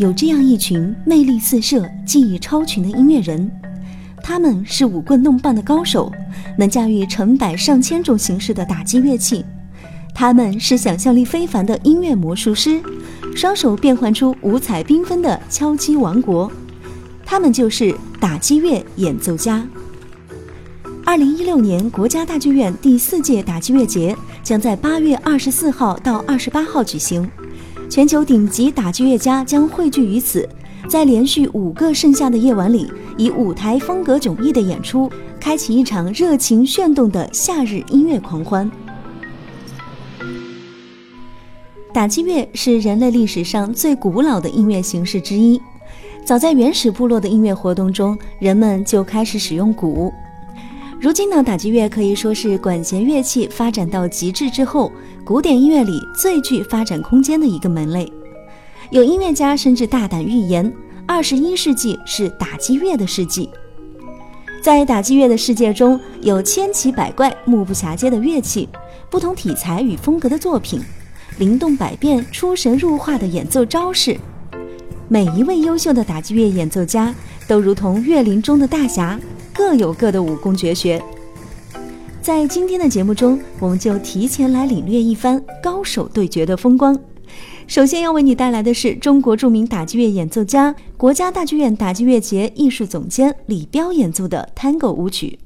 有这样一群魅力四射、技艺超群的音乐人，他们是舞棍弄棒的高手，能驾驭成百上千种形式的打击乐器；他们是想象力非凡的音乐魔术师，双手变换出五彩缤纷的敲击王国。他们就是打击乐演奏家。二零一六年国家大剧院第四届打击乐节将在八月二十四号到二十八号举行，全球顶级打击乐家将汇聚于此，在连续五个盛夏的夜晚里，以舞台风格迥异的演出，开启一场热情炫动的夏日音乐狂欢。打击乐是人类历史上最古老的音乐形式之一，早在原始部落的音乐活动中，人们就开始使用鼓。如今呢，打击乐可以说是管弦乐器发展到极致之后，古典音乐里最具发展空间的一个门类。有音乐家甚至大胆预言，二十一世纪是打击乐的世纪。在打击乐的世界中，有千奇百怪、目不暇接的乐器，不同题材与风格的作品，灵动百变、出神入化的演奏招式。每一位优秀的打击乐演奏家，都如同乐林中的大侠。各有各的武功绝学，在今天的节目中，我们就提前来领略一番高手对决的风光。首先要为你带来的是中国著名打击乐演奏家、国家大剧院打击乐节艺术总监李彪演奏的 Tango 舞曲。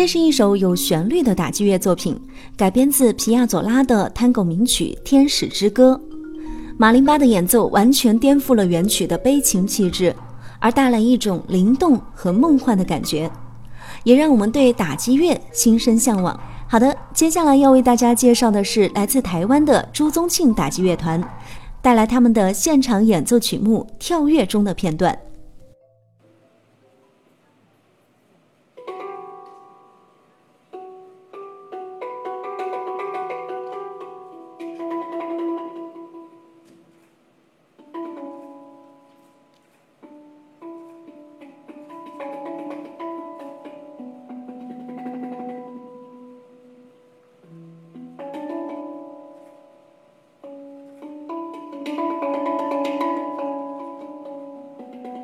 这是一首有旋律的打击乐作品，改编自皮亚佐拉的探戈名曲《天使之歌》。马林巴的演奏完全颠覆了原曲的悲情气质，而带来一种灵动和梦幻的感觉，也让我们对打击乐心生向往。好的，接下来要为大家介绍的是来自台湾的朱宗庆打击乐团，带来他们的现场演奏曲目《跳跃》中的片段。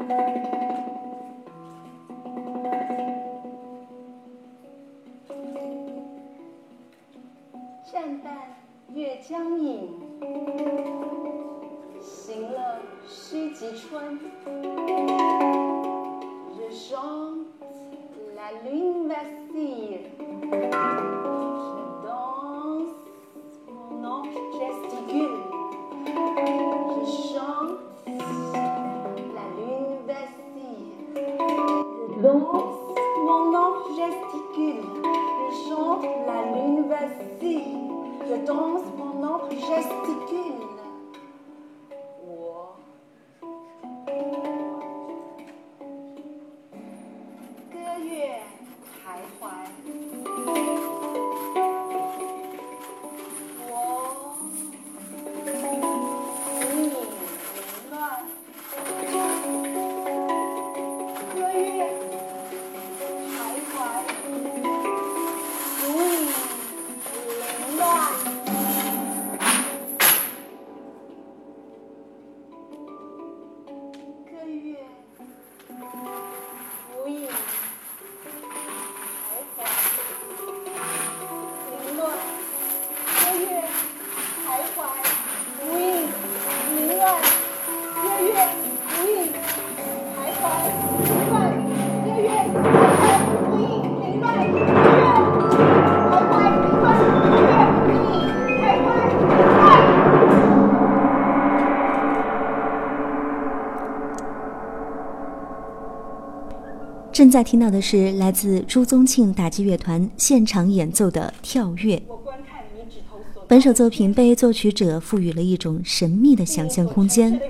战淡月将影，行乐须及春。正在听到的是来自朱宗庆打击乐团现场演奏的《跳跃》。本首作品被作曲者赋予了一种神秘的想象空间。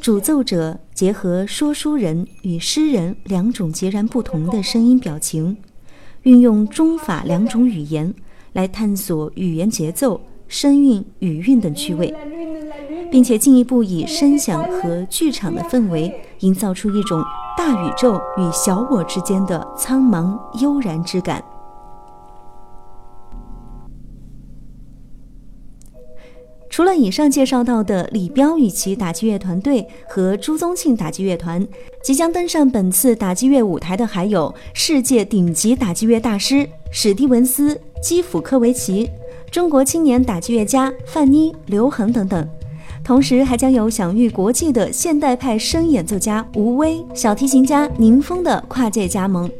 主奏者结合说书人与诗人两种截然不同的声音表情，运用中法两种语言来探索语言节奏、声韵、语韵等趣味，并且进一步以声响和剧场的氛围，营造出一种大宇宙与小我之间的苍茫悠然之感。除了以上介绍到的李彪与其打击乐团队和朱宗庆打击乐团，即将登上本次打击乐舞台的还有世界顶级打击乐大师史蒂文斯·基辅科维奇、中国青年打击乐家范妮、刘恒等等。同时还将有享誉国际的现代派声演奏家吴威、小提琴家宁峰的跨界加盟。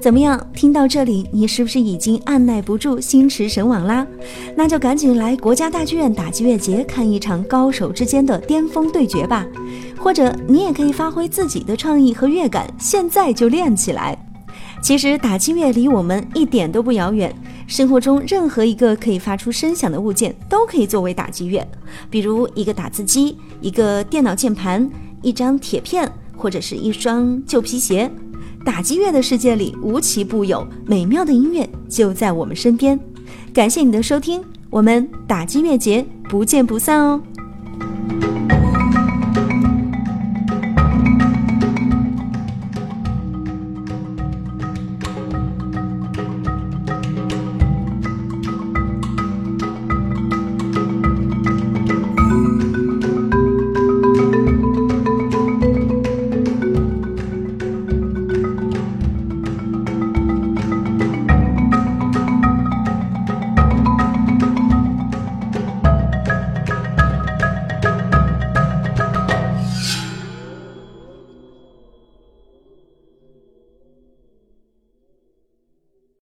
怎么样？听到这里，你是不是已经按耐不住心驰神往啦？那就赶紧来国家大剧院打击乐节看一场高手之间的巅峰对决吧！或者你也可以发挥自己的创意和乐感，现在就练起来。其实打击乐离我们一点都不遥远，生活中任何一个可以发出声响的物件都可以作为打击乐，比如一个打字机、一个电脑键盘、一张铁片，或者是一双旧皮鞋。打击乐的世界里无奇不有，美妙的音乐就在我们身边。感谢你的收听，我们打击乐节不见不散哦。